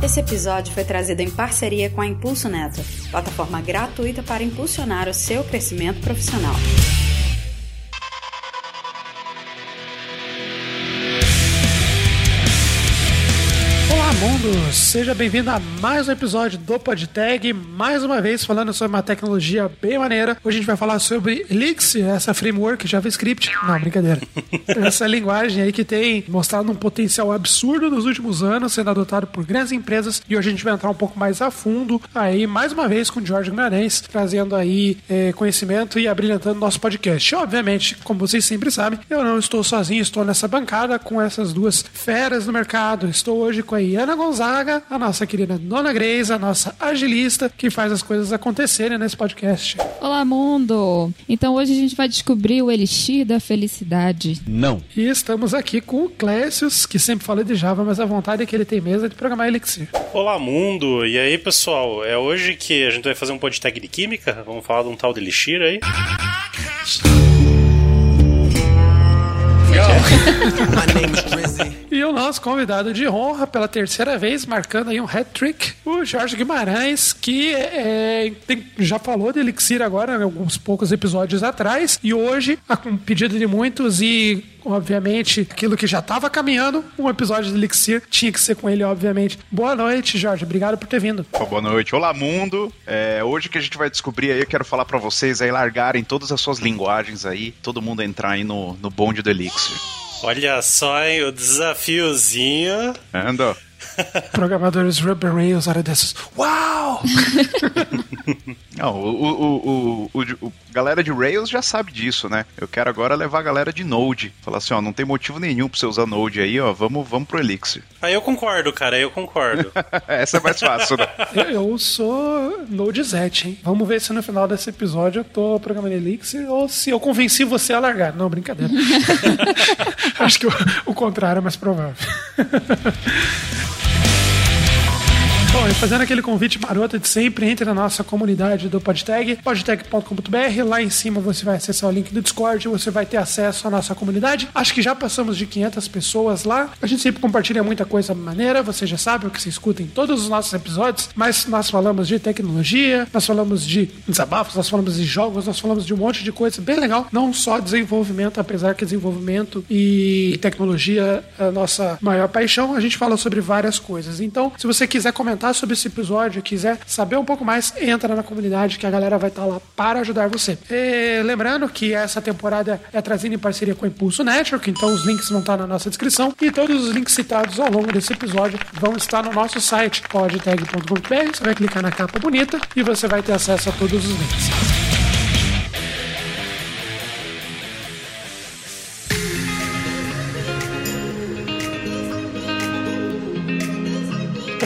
Esse episódio foi trazido em parceria com a Impulso Neto, plataforma gratuita para impulsionar o seu crescimento profissional. Mundo! Seja bem-vindo a mais um episódio do PodTag, mais uma vez falando sobre uma tecnologia bem maneira. Hoje a gente vai falar sobre Elixir, essa framework JavaScript. Não, brincadeira. essa linguagem aí que tem mostrado um potencial absurdo nos últimos anos, sendo adotado por grandes empresas. E hoje a gente vai entrar um pouco mais a fundo aí, mais uma vez, com o Jorge Guimarães, trazendo aí é, conhecimento e abrilhantando nosso podcast. Obviamente, como vocês sempre sabem, eu não estou sozinho, estou nessa bancada com essas duas feras no mercado. Estou hoje com a Iana Ana Gonzaga, a nossa querida Dona Grace, a nossa agilista, que faz as coisas acontecerem nesse podcast. Olá, mundo! Então hoje a gente vai descobrir o elixir da felicidade. Não. E estamos aqui com o Clécius, que sempre fala de Java, mas a vontade é que ele tem mesa de programar Elixir. Olá, mundo! E aí, pessoal? É hoje que a gente vai fazer um podcast de química? Vamos falar de um tal de elixir aí? e o nosso convidado de honra, pela terceira vez, marcando aí um hat-trick, o Jorge Guimarães, que é, tem, já falou de Elixir agora, alguns poucos episódios atrás, e hoje, a um pedido de muitos e obviamente, aquilo que já estava caminhando, um episódio de Elixir tinha que ser com ele, obviamente. Boa noite, Jorge. Obrigado por ter vindo. boa noite. Olá, mundo. É, hoje que a gente vai descobrir aí, eu quero falar para vocês aí largarem todas as suas linguagens aí, todo mundo entrar aí no, no bonde do Elixir. Olha só, hein, o desafiozinho. Anda. Programadores Rubber Rails era desses. Uau! Não, o, o, o, o, galera de Rails já sabe disso, né? Eu quero agora levar a galera de Node. Falar assim, ó, não tem motivo nenhum pra você usar Node aí, ó, vamos, vamos pro Elixir. Aí eu concordo, cara, aí eu concordo. Essa é mais fácil, né? eu, eu sou Node Zet, hein? Vamos ver se no final desse episódio eu tô programando Elixir ou se eu convenci você a largar. Não, brincadeira. Acho que o, o contrário é mais provável. Bom, e fazendo aquele convite maroto de sempre, entre na nossa comunidade do PodTag, podtag.com.br. Lá em cima você vai acessar o link do Discord, você vai ter acesso à nossa comunidade. Acho que já passamos de 500 pessoas lá. A gente sempre compartilha muita coisa maneira, você já sabe o que você escuta em todos os nossos episódios, mas nós falamos de tecnologia, nós falamos de desabafos, nós falamos de jogos, nós falamos de um monte de coisa bem legal. Não só desenvolvimento, apesar que desenvolvimento e tecnologia é a nossa maior paixão, a gente fala sobre várias coisas. Então, se você quiser comentar comentar sobre esse episódio, quiser saber um pouco mais, entra na comunidade que a galera vai estar tá lá para ajudar você. E, lembrando que essa temporada é trazida em parceria com o Impulso Network, então os links vão estar na nossa descrição e todos os links citados ao longo desse episódio vão estar no nosso site podtag.com.br. Você vai clicar na capa bonita e você vai ter acesso a todos os links.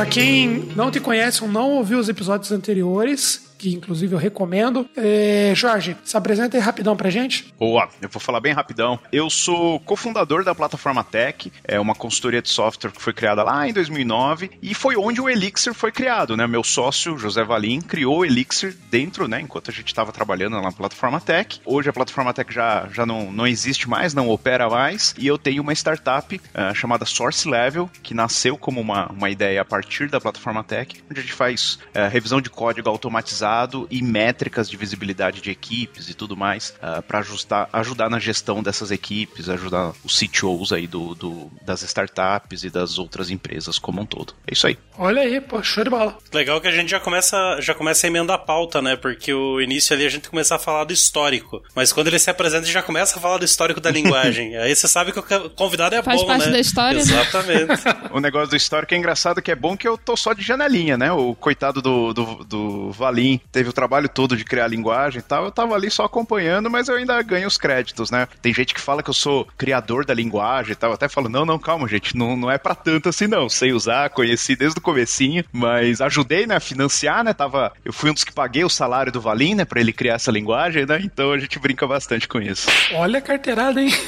Para quem não te conhece ou não ouviu os episódios anteriores, que inclusive eu recomendo. É, Jorge, se apresenta aí rapidão pra gente. Boa, eu vou falar bem rapidão. Eu sou cofundador da plataforma Tech, é uma consultoria de software que foi criada lá em 2009 e foi onde o Elixir foi criado, né? Meu sócio, José Valim, criou o Elixir dentro, né? Enquanto a gente estava trabalhando na plataforma Tech. Hoje a plataforma Tech já, já não, não existe mais, não opera mais e eu tenho uma startup uh, chamada Source Level, que nasceu como uma, uma ideia a partir da plataforma Tech, onde a gente faz uh, revisão de código automatizado e métricas de visibilidade de equipes e tudo mais uh, ah, para ajustar, ajudar na gestão dessas equipes, ajudar os CTOs aí do, do, das startups e das outras empresas como um todo. É isso aí. Olha aí, pô, show de bola. Legal que a gente já começa, já começa a emendar a pauta, né? Porque o início ali a gente começa a falar do histórico. Mas quando ele se apresenta, já começa a falar do histórico da linguagem. aí você sabe que o convidado é Faz bom, parte né? da história. Né? Exatamente. o negócio do histórico é engraçado que é bom que eu tô só de janelinha, né? O coitado do, do, do Valim teve o trabalho todo de criar linguagem e tal, eu tava ali só acompanhando, mas eu ainda ganho os créditos, né? Tem gente que fala que eu sou criador da linguagem e tal, eu até falo, não, não, calma, gente, não, não é para tanto assim não, sei usar, conheci desde o comecinho, mas ajudei, né, a financiar, né, tava, eu fui um dos que paguei o salário do Valim, né, pra ele criar essa linguagem, né, então a gente brinca bastante com isso. Olha a carteirada, hein?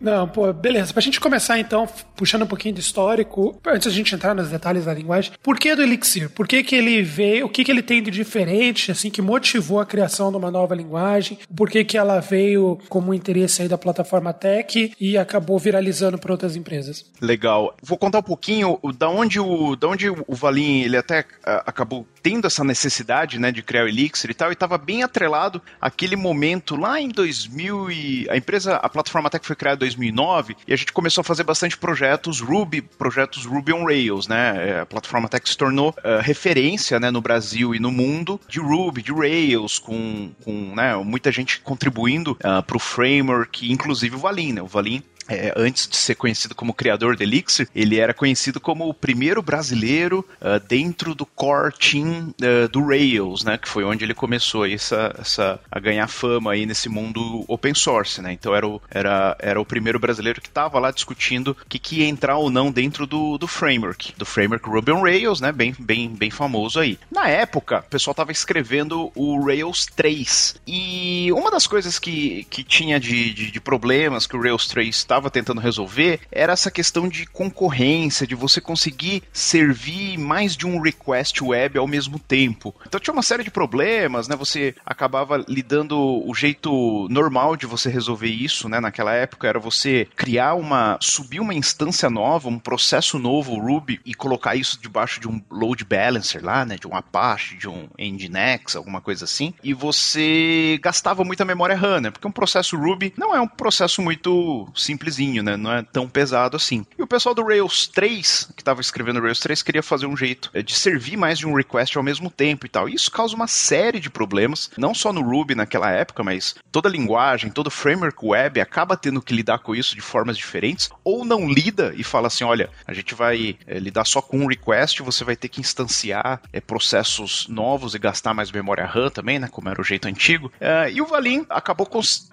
Não, pô, beleza. Pra gente começar então, puxando um pouquinho de histórico, antes da gente entrar nos detalhes da linguagem, por que do Elixir? Por que, que ele veio? Que, que ele tem de diferente, assim, que motivou a criação de uma nova linguagem, por que, que ela veio como interesse aí da plataforma Tech e acabou viralizando para outras empresas. Legal. Vou contar um pouquinho da onde o, da onde o Valim ele até acabou tendo essa necessidade, né, de criar o Elixir e tal, e estava bem atrelado àquele momento lá em 2000 e a empresa, a plataforma Tech foi criada em 2009 e a gente começou a fazer bastante projetos Ruby, projetos Ruby on Rails, né? É, a plataforma Tech se tornou uh, referência, né, no Brasil e no mundo de Ruby, de Rails, com, com né, muita gente contribuindo uh, para o framework, inclusive o Valim, né? O Valim é, antes de ser conhecido como criador do Elixir, ele era conhecido como o primeiro brasileiro uh, dentro do core team uh, do Rails, né? Que foi onde ele começou essa, essa, a ganhar fama aí nesse mundo open source, né? Então era o, era, era o primeiro brasileiro que estava lá discutindo o que, que ia entrar ou não dentro do, do framework, do framework Ruby on Rails, né? Bem, bem, bem famoso aí. Na época, o pessoal estava escrevendo o Rails 3 e uma das coisas que, que tinha de, de, de problemas que o Rails 3 estava tentando resolver era essa questão de concorrência, de você conseguir servir mais de um request web ao mesmo tempo. Então tinha uma série de problemas, né? Você acabava lidando o jeito normal de você resolver isso, né? Naquela época era você criar uma, subir uma instância nova, um processo novo Ruby e colocar isso debaixo de um load balancer lá, né? De um Apache, de um Nginx, alguma coisa assim. E você gastava muita memória RAM, né? Porque um processo Ruby não é um processo muito simples simplesinho, né? Não é tão pesado assim. E o pessoal do Rails 3, que estava escrevendo o Rails 3, queria fazer um jeito é, de servir mais de um request ao mesmo tempo e tal. E isso causa uma série de problemas, não só no Ruby naquela época, mas toda linguagem, todo framework web acaba tendo que lidar com isso de formas diferentes, ou não lida e fala assim: olha, a gente vai é, lidar só com um request, você vai ter que instanciar é, processos novos e gastar mais memória RAM também, né? Como era o jeito antigo. É, e o Valim acabou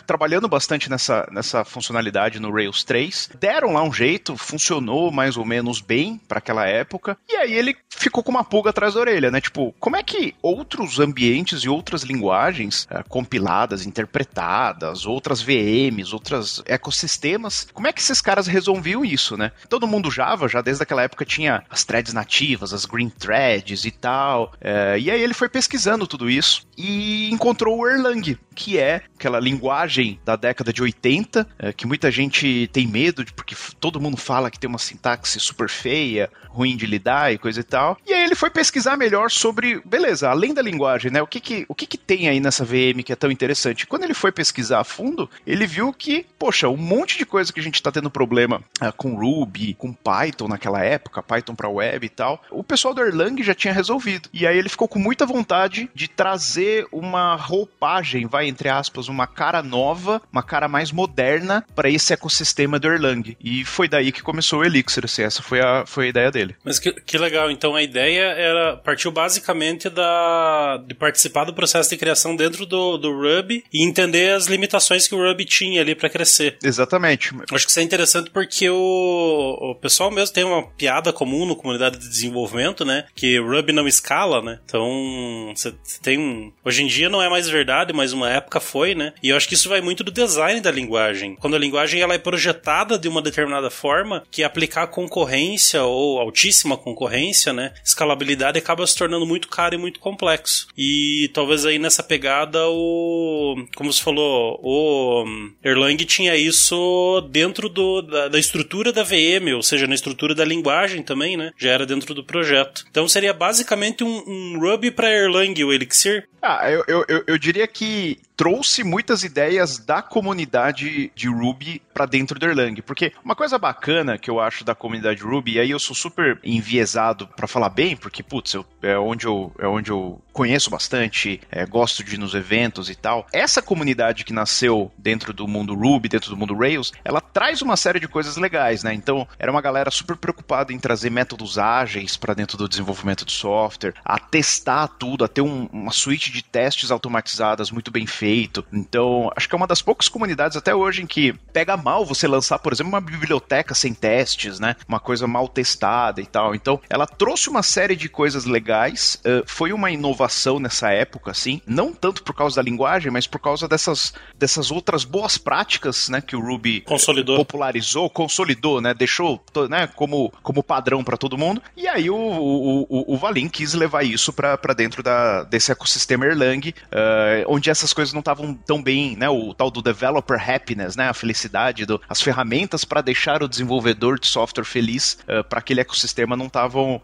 trabalhando bastante nessa, nessa funcionalidade no Rails Rails 3. Deram lá um jeito, funcionou mais ou menos bem para aquela época. E aí ele ficou com uma pulga atrás da orelha, né? Tipo, como é que outros ambientes e outras linguagens é, compiladas, interpretadas, outras VMs, outros ecossistemas, como é que esses caras resolviam isso, né? Todo mundo Java, já desde aquela época, tinha as threads nativas, as green threads e tal. É, e aí ele foi pesquisando tudo isso e encontrou o Erlang, que é aquela linguagem da década de 80, é, que muita gente tem medo, de, porque todo mundo fala que tem uma sintaxe super feia, ruim de lidar e coisa e tal. E aí ele foi pesquisar melhor sobre, beleza, além da linguagem, né? O que que, o que, que tem aí nessa VM que é tão interessante? Quando ele foi pesquisar a fundo, ele viu que, poxa, um monte de coisa que a gente está tendo problema uh, com Ruby, com Python naquela época, Python para web e tal, o pessoal do Erlang já tinha resolvido. E aí ele ficou com muita vontade de trazer uma roupagem, vai entre aspas, uma cara nova, uma cara mais moderna para esse ecossistema do Erlang. E foi daí que começou o Elixir, assim, essa foi a, foi a ideia dele. Mas que, que legal, então a ideia era, partiu basicamente da, de participar do processo de criação dentro do, do Ruby e entender as limitações que o Ruby tinha ali para crescer. Exatamente. Acho que isso é interessante porque o, o pessoal mesmo tem uma piada comum na comunidade de desenvolvimento, né? Que o Ruby não escala, né? Então, você tem um... Hoje em dia não é mais verdade, mas uma época foi, né? E eu acho que isso vai muito do design da linguagem. Quando a linguagem ela é projetada de uma determinada forma, que aplicar concorrência ou altíssima concorrência, né? Escalabilidade acaba se tornando muito caro e muito complexo. E talvez aí nessa pegada o... Como você falou, o Erlang tinha isso dentro do, da, da estrutura da VM, ou seja, na estrutura da linguagem também, né? Já era dentro do projeto. Então seria basicamente um, um Ruby para Erlang, o Elixir? Ah, eu, eu, eu diria que trouxe muitas ideias da comunidade de Ruby para dentro do Erlang. Porque uma coisa bacana que eu acho da comunidade Ruby, e aí eu sou super enviesado para falar bem, porque, putz, eu, é, onde eu, é onde eu conheço bastante, é, gosto de ir nos eventos e tal. Essa comunidade que nasceu dentro do mundo Ruby, dentro do mundo Rails, ela traz uma série de coisas legais, né? Então, era uma galera super preocupada em trazer métodos ágeis para dentro do desenvolvimento de software, a testar tudo, a ter um, uma suíte de testes automatizadas muito bem feito. Então, acho que é uma das poucas comunidades até hoje em que pega mal você lançar, por exemplo, uma biblioteca sem testes, né? Uma coisa mal testada e tal. Então, ela trouxe uma série de coisas legais. Uh, foi uma inovação nessa época, assim, não tanto por causa da linguagem, mas por causa dessas, dessas outras boas práticas, né, que o Ruby consolidou. popularizou, consolidou, né, deixou, né, como, como padrão para todo mundo. E aí o, o, o, o Valim quis levar isso para dentro da, desse ecossistema Erlang, uh, onde essas coisas não estavam tão bem, né, o tal do developer happiness, né, a felicidade, as ferramentas para deixar o desenvolvedor de software feliz uh, eh, para aquele ecossistema não estavam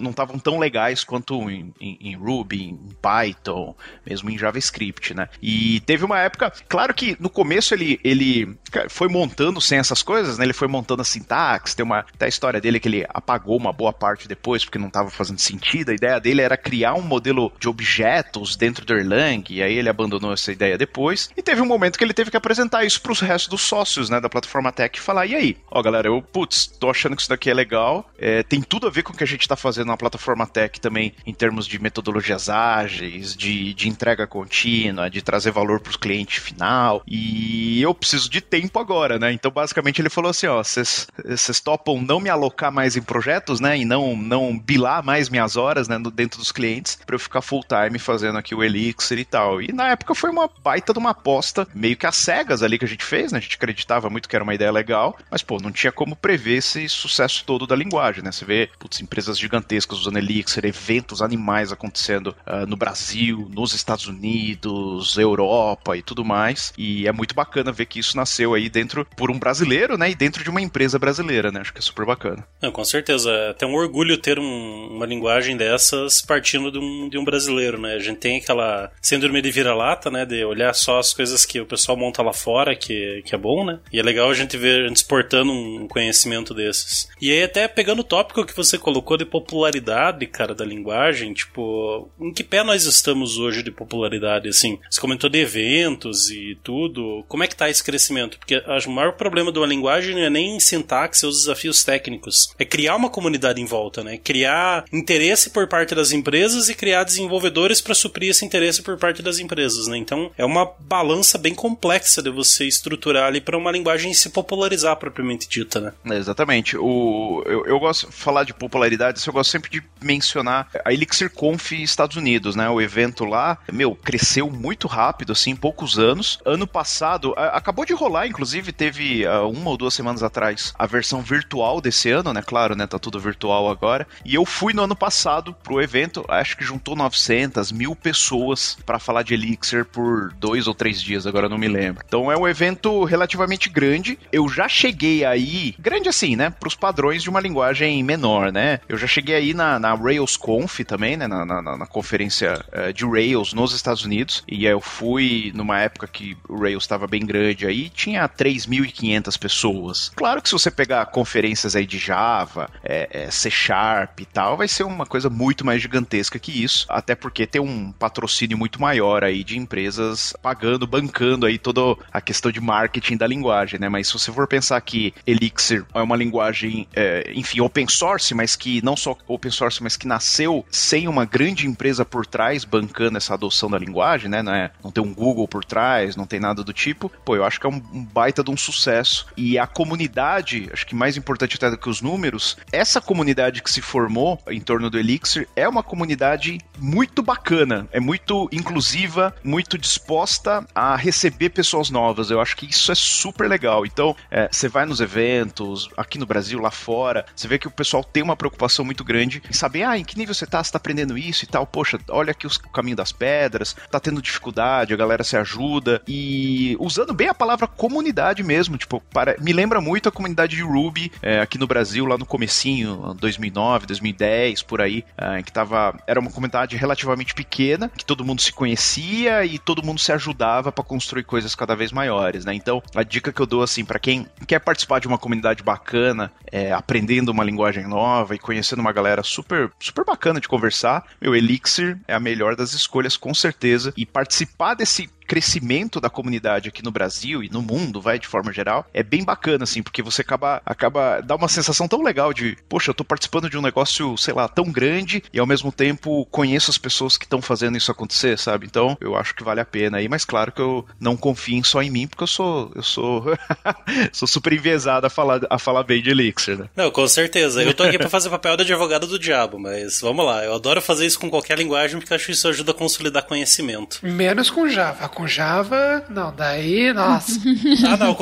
não estavam tão legais quanto em, em, em, Ruby, em Python, mesmo em JavaScript, né? E teve uma época, claro que no começo ele, ele foi montando sem essas coisas, né? Ele foi montando a sintaxe, tem uma até a história dele que ele apagou uma boa parte depois porque não estava fazendo sentido. A ideia dele era criar um modelo de objetos dentro do Erlang, e aí ele abandonou essa ideia depois. E teve um momento que ele teve que apresentar isso para os restos dos sócios, né, da plataforma Tech falar: "E aí, ó, galera, eu putz, tô achando que isso daqui é legal, é, tem tudo a ver com o que a gente está fazendo na plataforma Tech também, em termos de metodologias ágeis, de, de entrega contínua, de trazer valor para o cliente final, e eu preciso de tempo agora, né? Então, basicamente, ele falou assim: ó, vocês topam não me alocar mais em projetos, né? E não, não bilar mais minhas horas, né, dentro dos clientes, para eu ficar full time fazendo aqui o Elixir e tal. E na época foi uma baita de uma aposta, meio que às cegas ali que a gente fez, né? A gente acreditava muito que era uma ideia legal, mas, pô, não tinha como prever esse sucesso todo da linguagem, né? Você vê, putz, empresas gigantescas usando Elixir, eventos animais acontecendo uh, no Brasil, nos Estados Unidos, Europa e tudo mais. E é muito bacana ver que isso nasceu aí dentro por um brasileiro, né? E dentro de uma empresa brasileira, né? Acho que é super bacana. Com certeza. É até um orgulho ter um, uma linguagem dessas partindo de um, de um brasileiro, né? A gente tem aquela síndrome de vira-lata, né? De olhar só as coisas que o pessoal monta lá fora, que, que é bom, né? E é legal a gente ver a gente exportando um conhecimento desses. E aí, até pegando o tópico que você colocou de popularidade, cara, da linguagem, tipo, em que pé nós estamos hoje de popularidade, assim? Você comentou de eventos e tudo. Como é que tá esse crescimento? Porque acho, o maior problema de uma linguagem não é nem sintaxe ou os desafios técnicos. É criar uma comunidade em volta, né? Criar interesse por parte das empresas e criar desenvolvedores para suprir esse interesse por parte das empresas, né? Então, é uma balança bem complexa de você estruturar ali para uma linguagem se popularizar propriamente dita, né? É, exatamente. O, eu, eu gosto de falar de popularidade, eu gosto sempre de mencionar a Elixir Conf Estados Unidos, né? O evento lá, meu, cresceu muito rápido, assim, em poucos anos. Ano passado, a, acabou de rolar, inclusive, teve uh, uma ou duas semanas atrás a versão virtual desse ano, né? Claro, né? Tá tudo virtual agora. E eu fui no ano passado pro evento, acho que juntou 900, mil pessoas para falar de Elixir por dois ou três dias, agora não me lembro. Então é um evento relativamente grande. Eu já cheguei aí, grande assim, né? Pros padrões de uma linguagem menor, né? Eu já cheguei aí na, na Rails Conf também, né? Na, na, na conferência uh, de Rails nos Estados Unidos. E eu fui numa época que o Rails estava bem grande aí, tinha 3.500 pessoas. Claro que se você pegar conferências aí de Java, é, é, C Sharp e tal, vai ser uma coisa muito mais gigantesca que isso. Até porque tem um patrocínio muito maior aí de empresas pagando, bancando aí toda a questão de marketing da linguagem, né? Mas se você for pensar que Elixir é uma linguagem, é, enfim, open source, mas que não só open source, mas que nasceu sem uma grande empresa por trás bancando essa adoção da linguagem, né? Não, é, não tem um Google por trás, não tem nada do tipo. Pô, eu acho que é um, um baita de um sucesso. E a comunidade, acho que mais importante até do que os números, essa comunidade que se formou em torno do Elixir é uma comunidade muito bacana, é muito inclusiva, muito disposta a receber pessoas novas. Eu acho que isso é super legal. Então, é, você vai nos eventos, aqui no Brasil, lá fora, você vê que o pessoal tem uma preocupação muito grande em saber, ah, em que nível você tá, você tá aprendendo isso e tal, poxa, olha aqui os, o caminho das pedras, tá tendo dificuldade, a galera se ajuda, e usando bem a palavra comunidade mesmo, tipo, para, me lembra muito a comunidade de Ruby é, aqui no Brasil, lá no comecinho, 2009, 2010, por aí, é, que tava, era uma comunidade relativamente pequena, que todo mundo se conhecia e todo mundo se ajudava para construir coisas cada vez maiores, né? Então, a dica que eu dou, assim, para quem quer participar de uma comunidade bacana, é, aprendendo uma linguagem nova e conhecendo uma galera super, super bacana de conversar, meu Elixir é a melhor das escolhas, com certeza. E participar desse crescimento da comunidade aqui no Brasil e no mundo, vai, de forma geral, é bem bacana, assim, porque você acaba, acaba dá uma sensação tão legal de, poxa, eu tô participando de um negócio, sei lá, tão grande e ao mesmo tempo conheço as pessoas que estão fazendo isso acontecer, sabe? Então, eu acho que vale a pena aí, mas claro que eu não confio só em mim, porque eu sou, eu sou, sou super enviesado a falar, a falar bem de Elixir, né? Não, com certeza. Eu tô aqui pra fazer papel de advogado do diabo, mas vamos lá. Eu adoro fazer isso com qualquer linguagem porque acho que isso ajuda a consolidar conhecimento. Menos com Java. Com Java, não, daí, nossa. ah, não,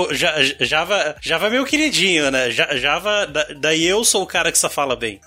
Java, Java é meu queridinho, né? Java, daí eu sou o cara que só fala bem.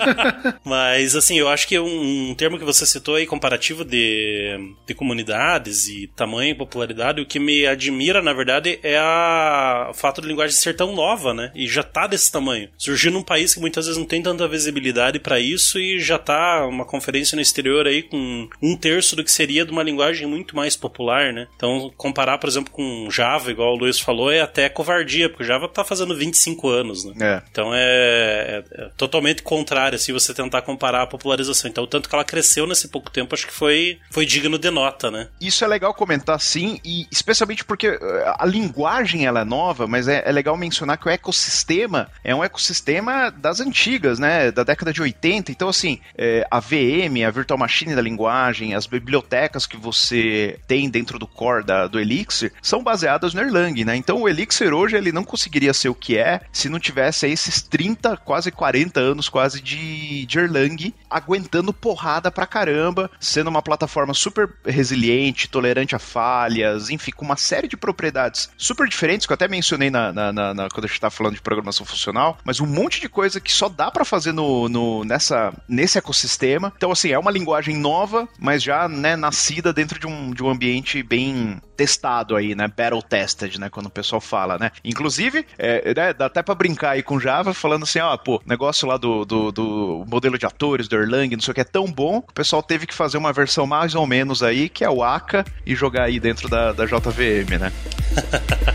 mas, assim, eu acho que um, um termo que você citou aí, comparativo de, de comunidades e tamanho e popularidade, o que me admira, na verdade, é a, o fato de linguagem ser tão nova, né? E já tá desse tamanho. Surgiu num país que muitas vezes não tem tanta visibilidade para isso e já tá uma conferência no exterior aí com um terço do que seria de uma linguagem muito mais popular, né? Então, comparar, por exemplo, com Java, igual o Luiz falou, é até covardia, porque Java tá fazendo 25 anos, né? É. Então é, é, é totalmente contrário se você tentar comparar a popularização. Então, o tanto que ela cresceu nesse pouco tempo, acho que foi, foi digno de nota, né? Isso é legal comentar sim, e especialmente porque eh, a linguagem ela é nova, mas é, é legal mencionar que o ecossistema é um ecossistema das antigas, né? Da década de 80. Então, assim, é, a VM, a Virtual Machine da linguagem, as bibliotecas que você tem dentro do core da, do Elixir são baseadas no Erlang, né? Então, o Elixir hoje ele não conseguiria ser o que é se não tivesse esses 30, quase 40 anos quase de, de Erlang aguentando porrada pra caramba, sendo uma plataforma super resiliente, tolerante a falhas, enfim, com uma série de propriedades super diferentes que eu até mencionei na, na, na, na quando a gente estava falando de programação funcional, mas um monte de coisa que só dá para fazer no, no, nessa, nesse ecossistema. Então, assim, é uma linguagem nova, mas já né, nascida dentro de um, de um ambiente bem testado aí, né? Battle tested, né? Quando o pessoal fala, né? Inclusive, é, né, dá até pra brincar aí com Java, falando assim, ó, pô, negócio lá do, do, do, modelo de atores, do Erlang, não sei o que, é tão bom que o pessoal teve que fazer uma versão mais ou menos aí, que é o Aka, e jogar aí dentro da, da JVM, né?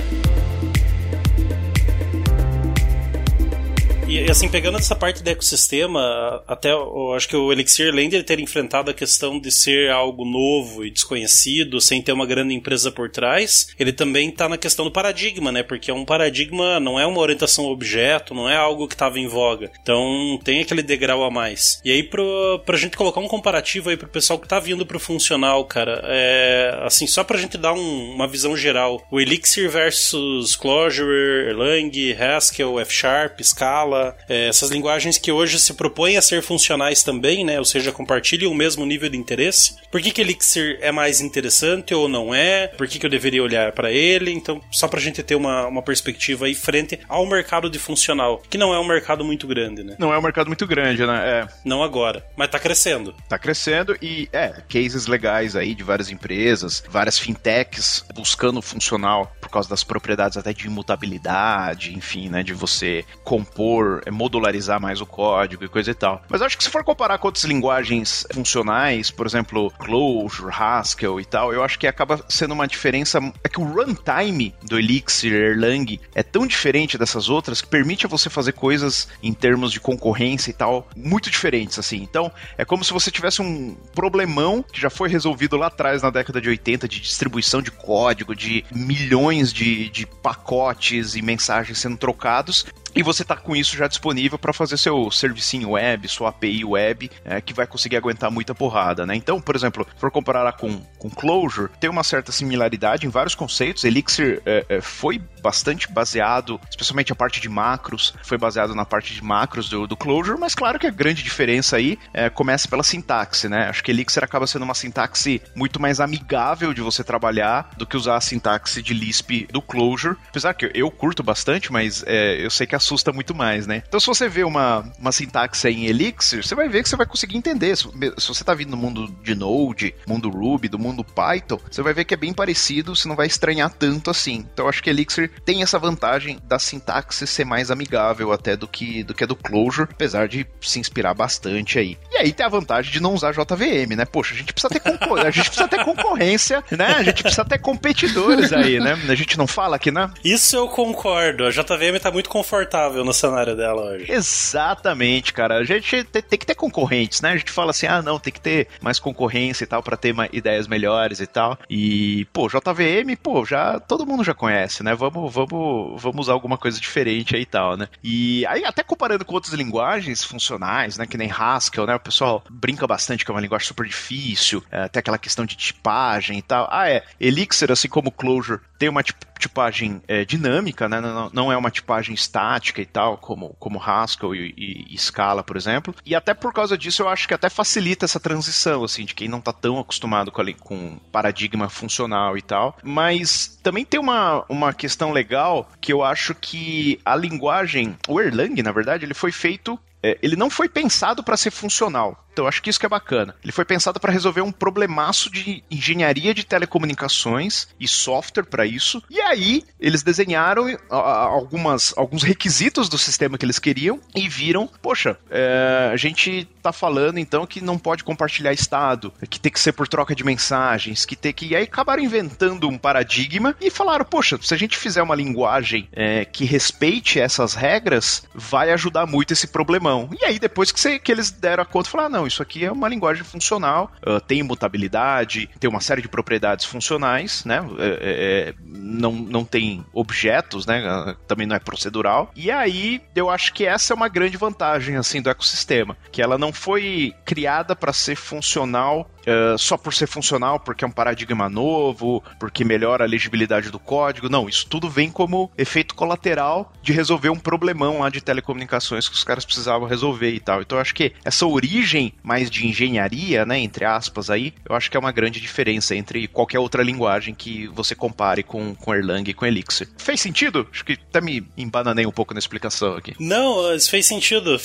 E assim, pegando essa parte do ecossistema, até eu acho que o Elixir, além de ter enfrentado a questão de ser algo novo e desconhecido, sem ter uma grande empresa por trás, ele também está na questão do paradigma, né? Porque é um paradigma, não é uma orientação objeto, não é algo que estava em voga. Então tem aquele degrau a mais. E aí, pro, pra gente colocar um comparativo aí pro pessoal que tá vindo pro funcional, cara, é assim, só pra gente dar um, uma visão geral. O Elixir versus Clojure, Erlang, Haskell, F Sharp, Scala, é, essas linguagens que hoje se propõem a ser funcionais também, né? Ou seja, compartilham o mesmo nível de interesse. Por que, que Elixir é mais interessante ou não é? Por que, que eu deveria olhar para ele? Então, só para a gente ter uma, uma perspectiva aí frente ao mercado de funcional, que não é um mercado muito grande, né? Não é um mercado muito grande, né? É. Não agora, mas tá crescendo. Tá crescendo e, é, cases legais aí de várias empresas, várias fintechs buscando funcional por causa das propriedades até de imutabilidade, enfim, né? De você compor é modularizar mais o código e coisa e tal. Mas acho que se for comparar com outras linguagens funcionais, por exemplo, Clojure, Haskell e tal, eu acho que acaba sendo uma diferença. É que o runtime do Elixir Erlang é tão diferente dessas outras que permite a você fazer coisas em termos de concorrência e tal muito diferentes, assim. Então, é como se você tivesse um problemão que já foi resolvido lá atrás, na década de 80, de distribuição de código, de milhões de, de pacotes e mensagens sendo trocados, e você está com isso já disponível para fazer seu servicinho web, sua API web, é, que vai conseguir aguentar muita porrada, né? Então, por exemplo, se for comparar com, com Clojure, tem uma certa similaridade em vários conceitos. Elixir é, é, foi bastante baseado, especialmente a parte de macros, foi baseado na parte de macros do, do Clojure, mas claro que a grande diferença aí é, começa pela sintaxe, né? Acho que Elixir acaba sendo uma sintaxe muito mais amigável de você trabalhar do que usar a sintaxe de Lisp do Clojure. Apesar que eu curto bastante, mas é, eu sei que a assusta muito mais, né? Então, se você vê uma, uma sintaxe em Elixir, você vai ver que você vai conseguir entender. Se, se você está vindo do mundo de Node, mundo Ruby, do mundo Python, você vai ver que é bem parecido, você não vai estranhar tanto assim. Então, acho que Elixir tem essa vantagem da sintaxe ser mais amigável até do que, do que a do Clojure, apesar de se inspirar bastante aí. E aí tem a vantagem de não usar JVM, né? Poxa, a gente precisa ter, a gente precisa ter concorrência, né? A gente precisa ter competidores aí, né? A gente não fala aqui, né? Isso eu concordo. A JVM tá muito confortável confortável no cenário dela hoje. Exatamente, cara. A gente tem, que ter concorrentes, né? A gente fala assim, ah, não, tem que ter mais concorrência e tal para ter ideias melhores e tal. E, pô, JVM, pô, já todo mundo já conhece, né? Vamos, vamos, vamos usar alguma coisa diferente aí e tal, né? E aí até comparando com outras linguagens funcionais, né, que nem Haskell, né? O pessoal brinca bastante que é uma linguagem super difícil, até aquela questão de tipagem e tal. Ah, é, Elixir, assim como Clojure, tem uma tipagem é, dinâmica, né? Não, não, é uma tipagem estática e tal, como, como Haskell e, e, e, Scala, por exemplo. E até por causa disso eu acho que até facilita essa transição, assim, de quem não está tão acostumado com, com paradigma funcional e tal. Mas também tem uma, uma questão legal que eu acho que a linguagem, o Erlang, na verdade, ele foi feito é, ele não foi pensado para ser funcional. Então, acho que isso que é bacana. Ele foi pensado para resolver um problemaço de engenharia de telecomunicações e software para isso. E aí, eles desenharam algumas, alguns requisitos do sistema que eles queriam e viram, poxa, é, a gente tá falando então que não pode compartilhar estado, que tem que ser por troca de mensagens, que tem que. E aí acabaram inventando um paradigma e falaram, poxa, se a gente fizer uma linguagem é, que respeite essas regras, vai ajudar muito esse problemão. E aí, depois que, você, que eles deram a conta, falaram, ah, não, isso aqui é uma linguagem funcional, uh, tem imutabilidade, tem uma série de propriedades funcionais, né? É, é, é não, não tem objetos, né? Também não é procedural. E aí, eu acho que essa é uma grande vantagem, assim, do ecossistema, que ela não foi criada para ser funcional uh, só por ser funcional, porque é um paradigma novo, porque melhora a legibilidade do código. Não, isso tudo vem como efeito colateral de resolver um problemão lá de telecomunicações que os caras precisavam resolver e tal. Então eu acho que essa origem mais de engenharia, né, entre aspas aí, eu acho que é uma grande diferença entre qualquer outra linguagem que você compare com, com Erlang e com Elixir. Fez sentido? Acho que até me embananei um pouco na explicação aqui. Não, isso fez sentido.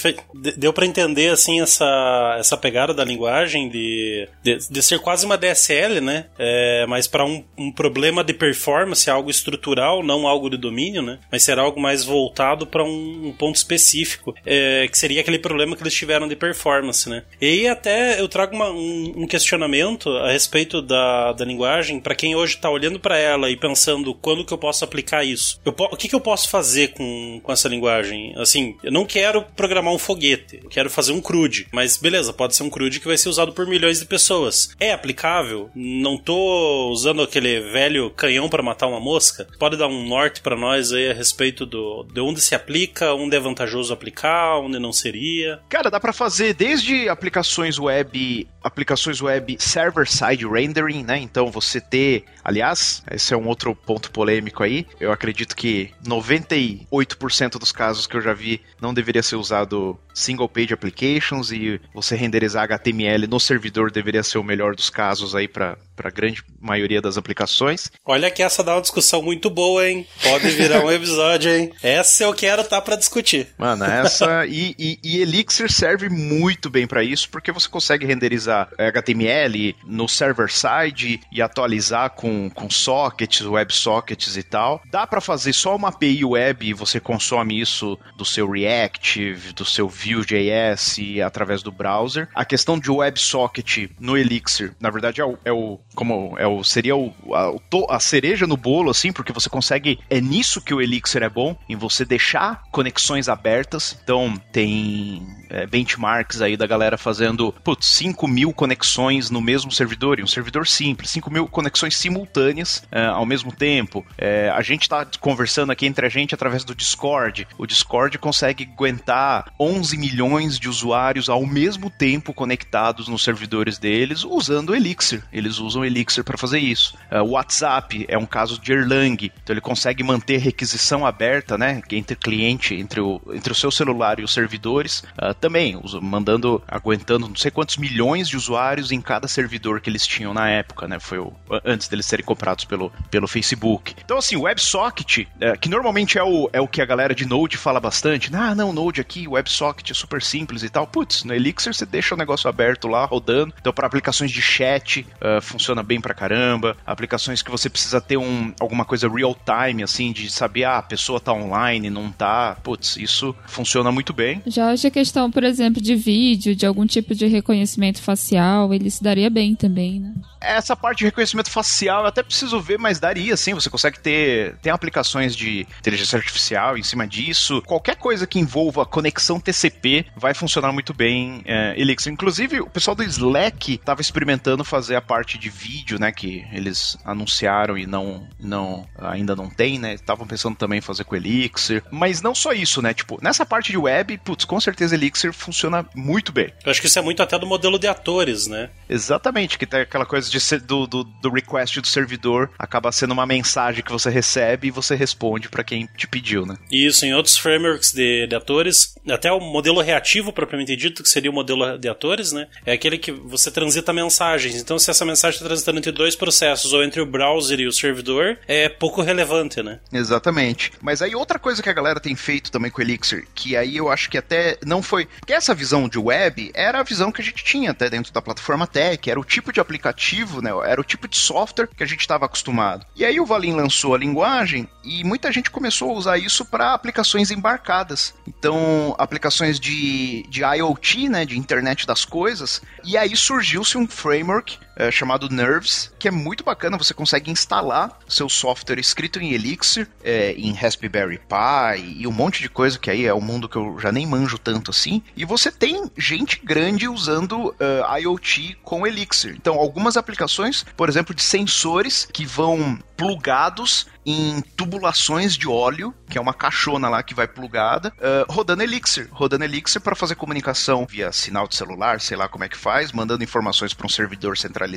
Deu para entender, assim, essa, essa pegada da linguagem de, de de, de ser quase uma DSL, né? É, mas para um, um, problema de performance, algo estrutural, não algo de domínio, né? Mas será algo mais voltado para um, um, ponto específico, é, que seria aquele problema que eles tiveram de performance, né? E aí até eu trago uma, um, um, questionamento a respeito da, da linguagem para quem hoje está olhando para ela e pensando quando que eu posso aplicar isso. Eu, o que, que eu posso fazer com, com essa linguagem? Assim, eu não quero programar um foguete, eu quero fazer um CRUD, mas beleza, pode ser um CRUD que vai ser usado por milhões de pessoas pessoas. É aplicável? Não tô usando aquele velho canhão para matar uma mosca? Pode dar um norte para nós aí a respeito do de onde se aplica, onde é vantajoso aplicar, onde não seria? Cara, dá para fazer desde aplicações web, aplicações web server-side rendering, né? Então você ter, aliás, esse é um outro ponto polêmico aí. Eu acredito que 98% dos casos que eu já vi não deveria ser usado single page applications e você renderizar HTML no servidor deveria ser o melhor dos casos aí para a grande maioria das aplicações. Olha que essa dá uma discussão muito boa, hein? Pode virar um episódio, hein? Essa eu quero tá para discutir. Mano, essa e, e, e, Elixir serve muito bem para isso porque você consegue renderizar HTML no server side e atualizar com, com sockets, WebSockets e tal. Dá para fazer só uma API web e você consome isso do seu Reactive, do seu Vue.js através do browser. A questão de WebSocket no Elixir, na verdade, é o, é o como é o seria o, a, a, cereja no bolo, assim, porque você consegue. É nisso que o Elixir é bom, em você deixar conexões abertas. Então, tem é, benchmarks aí da galera fazendo, putz, 5 mil conexões no mesmo servidor, e um servidor simples, 5 mil conexões simultâneas é, ao mesmo tempo. É, a gente está conversando aqui entre a gente através do Discord. O Discord consegue aguentar 11 milhões de usuários ao mesmo tempo conectados nos servidores deles usando Elixir. Eles usam Elixir para fazer isso. É, o WhatsApp é um caso de Erlang, então ele consegue manter requisição aberta, né, entre cliente, entre o, entre o seu celular e os servidores, uh, também mandando, aguentando não sei quantos milhões de usuários em cada servidor que eles tinham na época, né, foi o, antes deles serem comprados pelo, pelo Facebook. Então assim, o WebSocket, é, que normalmente é o, é o que a galera de Node fala bastante, ah, não, Node aqui, WebSocket é super simples e tal. Putz, no Elixir você deixa o negócio aberto lá, rodando. Então, para aplicações de chat, uh, funciona bem pra caramba. Aplicações que você precisa ter um, alguma coisa real time, assim, de saber, ah, a pessoa tá online, não tá. Putz, isso funciona muito bem. Já hoje a questão, por exemplo, de vídeo, de algum tipo de reconhecimento facial, ele se daria bem também, né? essa parte de reconhecimento facial eu até preciso ver, mas daria sim. Você consegue ter. Tem aplicações de inteligência artificial em cima disso. Qualquer coisa que envolva conexão TCP vai funcionar muito bem é, Elixir. Inclusive, o pessoal do Slack estava experimentando fazer a parte de vídeo, né? Que eles anunciaram e não, não ainda não tem, né? Estavam pensando também em fazer com Elixir. Mas não só isso, né? Tipo, nessa parte de web, putz, com certeza Elixir funciona muito bem. Eu acho que isso é muito até do modelo de atores, né? Exatamente, que tem aquela coisa de ser do, do, do request do servidor acaba sendo uma mensagem que você recebe e você responde para quem te pediu, né? Isso, em outros frameworks de, de atores, até o modelo reativo propriamente dito, que seria o modelo de atores, né? É aquele que você transita mensagens. Então, se essa mensagem está transitando entre dois processos ou entre o browser e o servidor, é pouco relevante, né? Exatamente. Mas aí outra coisa que a galera tem feito também com o Elixir, que aí eu acho que até não foi. Porque essa visão de web era a visão que a gente tinha até dentro da plataforma Tech, era o tipo de aplicativo, né? Era o tipo de software que a gente estava acostumado. E aí o Valim lançou a linguagem e muita gente começou a usar isso para aplicações embarcadas. Então, aplicações de, de IoT, né? De internet das coisas. E aí surgiu-se um framework é, chamado Nerves, que é muito bacana. Você consegue instalar seu software escrito em Elixir, é, em Raspberry Pi e um monte de coisa que aí é um mundo que eu já nem manjo tanto assim. E você tem gente grande usando uh, IoT com Elixir. Então, algumas aplicações, por exemplo, de sensores que vão plugados em tubulações de óleo, que é uma caixona lá que vai plugada, uh, rodando Elixir. Rodando Elixir para fazer comunicação via sinal de celular, sei lá como é que faz, mandando informações para um servidor centralizado,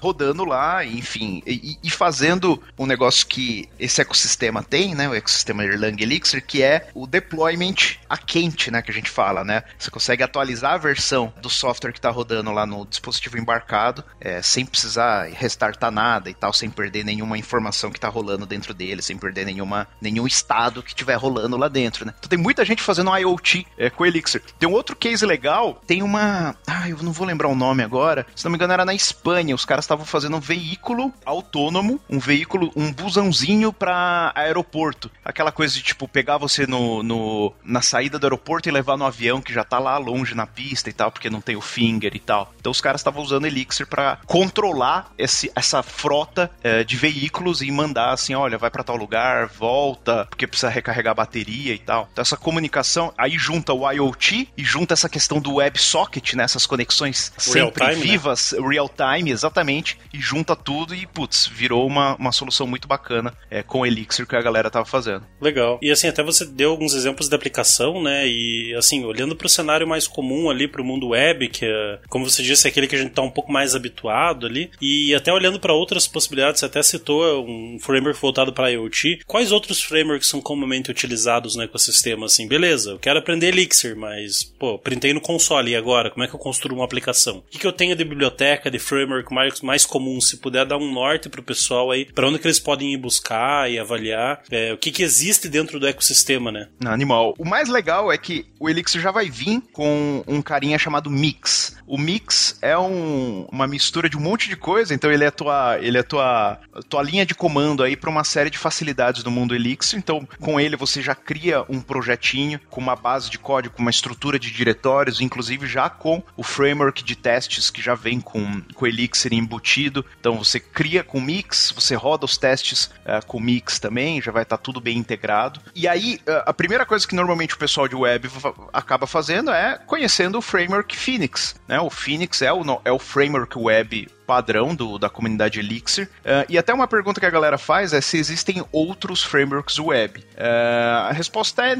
rodando lá, enfim, e, e, fazendo um negócio que esse ecossistema tem, né? O ecossistema Erlang Elixir, que é o deployment a quente, né? Que a gente fala, né? Você consegue atualizar a versão do software que está rodando lá no dispositivo embarcado, é, sem precisar restartar nada e tal, sem perder nenhuma informação que está rolando dentro dele, sem perder nenhuma, nenhum estado que tiver rolando lá dentro, né? Então tem muita gente fazendo IoT é, com Elixir. Tem um outro case legal, tem uma. Ah, eu não vou lembrar o nome agora. Se não me engano, era na Espanha. Os caras estavam fazendo um veículo autônomo, um veículo, um busãozinho para aeroporto. Aquela coisa de tipo pegar você no, no, na saída do aeroporto e levar no avião que já tá lá longe na pista e tal, porque não tem o finger e tal. Então os caras estavam usando Elixir para controlar esse, essa frota é, de veículos e mandar assim, olha, vai para tal lugar, volta, porque precisa recarregar a bateria e tal. Então essa comunicação aí junta o IoT e junta essa questão do WebSocket, né, essas conexões sempre time, né? vivas, né? real time, exatamente, e junta tudo e putz, virou uma, uma solução muito bacana é, com o Elixir que a galera tava fazendo. Legal. E assim, até você deu alguns exemplos de aplicação, né? E assim, olhando para o cenário mais comum ali para o mundo web, que é, como você disse, é aquele que a gente tá um pouco mais habituado ali, e até olhando para outras possibilidades, você até citou um framework voltado para IoT, quais outros frameworks são comumente utilizados no ecossistema? Assim, beleza, eu quero aprender Elixir, mas, pô, printei no console e agora? Como é que eu construo uma aplicação? O que, que eu tenho de biblioteca, de framework mais, mais comum? Se puder dar um norte pro pessoal aí, para onde que eles podem ir buscar e avaliar, é, o que, que existe dentro do ecossistema, né? Animal. O mais legal é que o Elixir já vai vir com um carinha chamado Mix. O Mix é um, uma mistura de um monte de coisa, então ele é tua, ele é tua, tua linha de comando aí para uma série de facilidades do mundo Elixir. Então, com ele você já cria um projetinho com uma base de código, uma estrutura de diretórios, inclusive já com o framework de testes que já vem com, com Elixir embutido. Então, você cria com Mix, você roda os testes uh, com Mix também, já vai estar tá tudo bem integrado. E aí, uh, a primeira coisa que normalmente o pessoal de web acaba fazendo é conhecendo o framework Phoenix. Né? O Phoenix é o, é o framework web padrão do, da comunidade Elixir. Uh, e até uma pergunta que a galera faz é se existem outros frameworks web. Uh, a resposta é,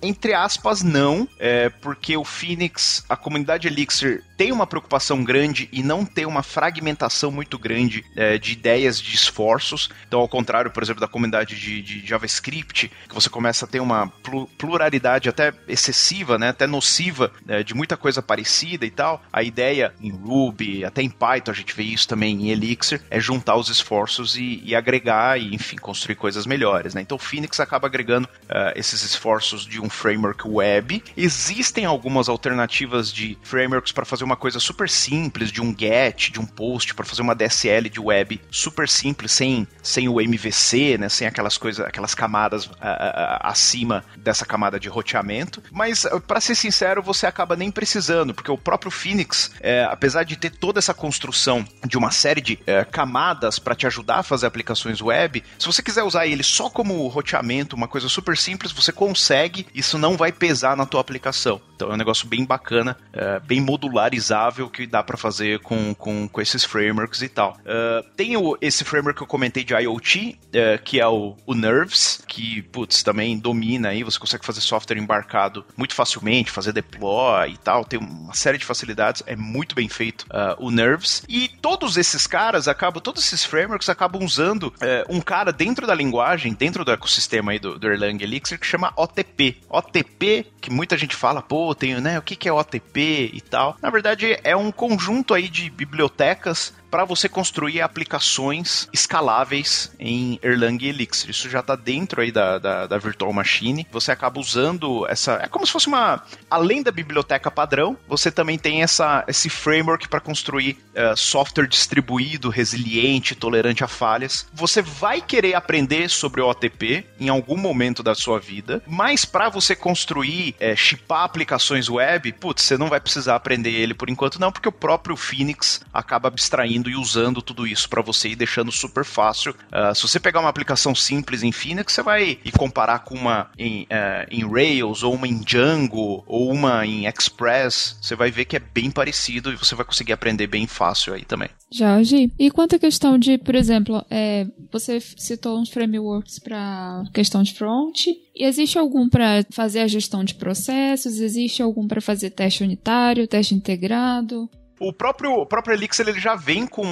entre aspas, não, é, porque o Phoenix, a comunidade Elixir, tem uma preocupação grande e não tem uma fragmentação muito grande é, de ideias, de esforços. Então, ao contrário, por exemplo, da comunidade de, de JavaScript, que você começa a ter uma pluralidade até excessiva, né, até nociva, é, de muita coisa parecida e tal. A ideia em Ruby, até em Python, a gente vê isso também em Elixir, é juntar os esforços e, e agregar e, enfim, construir coisas melhores, né? Então, o Phoenix acaba agregando uh, esses esforços de um framework web. Existem algumas alternativas de frameworks para fazer uma coisa super simples, de um GET, de um POST, para fazer uma DSL de web super simples, sem, sem o MVC, né? Sem aquelas coisas, aquelas camadas uh, uh, acima dessa camada de roteamento. Mas, para ser sincero, você acaba nem precisando, porque o próprio Phoenix, é, apesar de ter toda essa construção de uma série de uh, camadas para te ajudar a fazer aplicações web. Se você quiser usar ele só como roteamento, uma coisa super simples, você consegue, isso não vai pesar na tua aplicação. Então é um negócio bem bacana, uh, bem modularizável que dá para fazer com, com, com, esses frameworks e tal. Uh, tem o, esse framework que eu comentei de IoT, que é o, o Nerves, que, putz, também domina aí, você consegue fazer software embarcado muito facilmente, fazer deploy e tal, tem uma série de facilidades, é muito bem feito o Nerves. E todos esses caras acabam, todos esses frameworks acabam usando é, um cara dentro da linguagem, dentro do ecossistema aí do, do Erlang Elixir, que chama OTP. OTP, que muita gente fala, pô, tem, né, o que, que é OTP e tal. Na verdade, é um conjunto aí de bibliotecas para você construir aplicações escaláveis em Erlang e Elixir. Isso já está dentro aí da, da, da, Virtual Machine. Você acaba usando essa. É como se fosse uma. Além da biblioteca padrão, você também tem essa, esse framework para construir uh, software distribuído, resiliente, tolerante a falhas. Você vai querer aprender sobre o OTP em algum momento da sua vida, mas para você construir, é, chipar aplicações web, putz, você não vai precisar aprender ele por enquanto, não, porque o próprio Phoenix acaba abstraindo e usando tudo isso para você e deixando super fácil. Uh, se você pegar uma aplicação simples em Phoenix, você vai e comparar com uma em, uh, em Rails, ou uma em Django, ou uma em Express, você vai ver que é bem parecido e você vai conseguir aprender bem fácil aí também. Jorge, e quanto à questão de, por exemplo, é, você citou uns frameworks para questão de front, e existe algum para fazer a gestão de processos? Existe algum para fazer teste unitário, teste integrado? O próprio, o próprio Elixir ele já vem com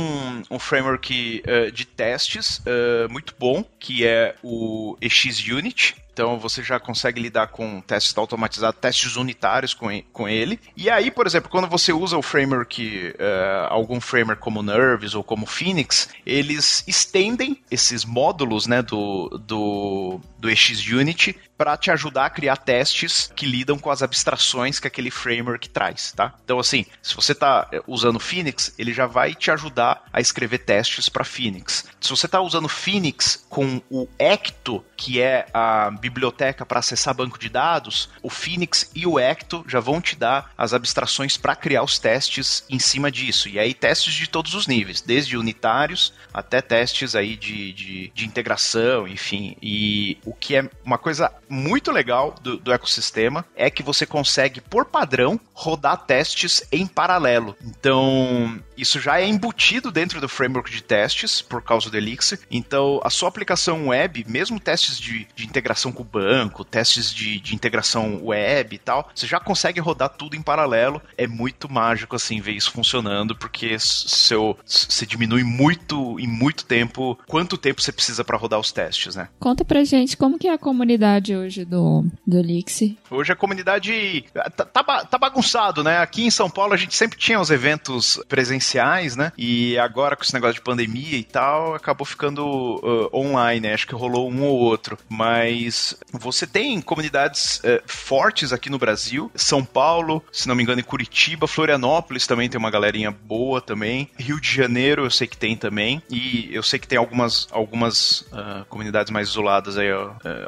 um framework uh, de testes uh, muito bom, que é o EXUnit. Então você já consegue lidar com testes automatizados, testes unitários com, com ele. E aí, por exemplo, quando você usa o framework, uh, algum framework como Nerves ou como Phoenix, eles estendem esses módulos né, do, do, do EXUnit para te ajudar a criar testes que lidam com as abstrações que aquele framework traz, tá? Então, assim, se você está eh, usando Phoenix, ele já vai te ajudar a escrever testes para Phoenix. Se você está usando Phoenix com o Ecto, que é a biblioteca para acessar banco de dados, o Phoenix e o Ecto já vão te dar as abstrações para criar os testes em cima disso. E aí, testes de todos os níveis, desde unitários até testes aí de, de, de integração, enfim. E o que é uma coisa muito legal do, do, ecossistema é que você consegue, por padrão, rodar testes em paralelo. Então, isso já é embutido dentro do framework de testes, por causa do Elixir. Então, a sua aplicação web, mesmo testes de, de integração com o banco, testes de, de integração web e tal, você já consegue rodar tudo em paralelo. É muito mágico, assim, ver isso funcionando, porque seu, você diminui muito, em muito tempo, quanto tempo você precisa para rodar os testes, né? Conta pra gente como que é a comunidade hoje do, do Elixir? Hoje a comunidade tá, tá, tá, bagunçado, né? Aqui em São Paulo a gente sempre tinha os eventos presenciais, né? E agora com esse negócio de pandemia e tal, acabou ficando uh, online, né? Acho que rolou um ou outro. Mas você tem comunidades uh, fortes aqui no Brasil. São Paulo, se não me engano, em Curitiba, Florianópolis também tem uma galerinha boa também. Rio de Janeiro eu sei que tem também. E eu sei que tem algumas, algumas uh, comunidades mais isoladas aí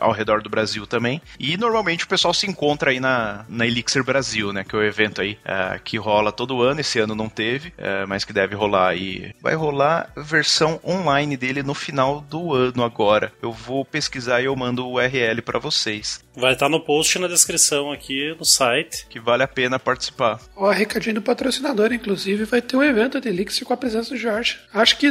ao redor do Brasil também. E normalmente o pessoal se encontra aí na, na Elixir Brasil, né? Que é o evento aí uh, que rola todo ano. Esse ano não teve, uh, mas que deve rolar aí. Vai rolar versão online dele no final do ano agora. Eu vou pesquisar e eu mando o URL para vocês. Vai estar no post na descrição aqui no site. Que vale a pena participar. O recadinho do patrocinador, inclusive, vai ter um evento de Elixir com a presença do Jorge. Acho que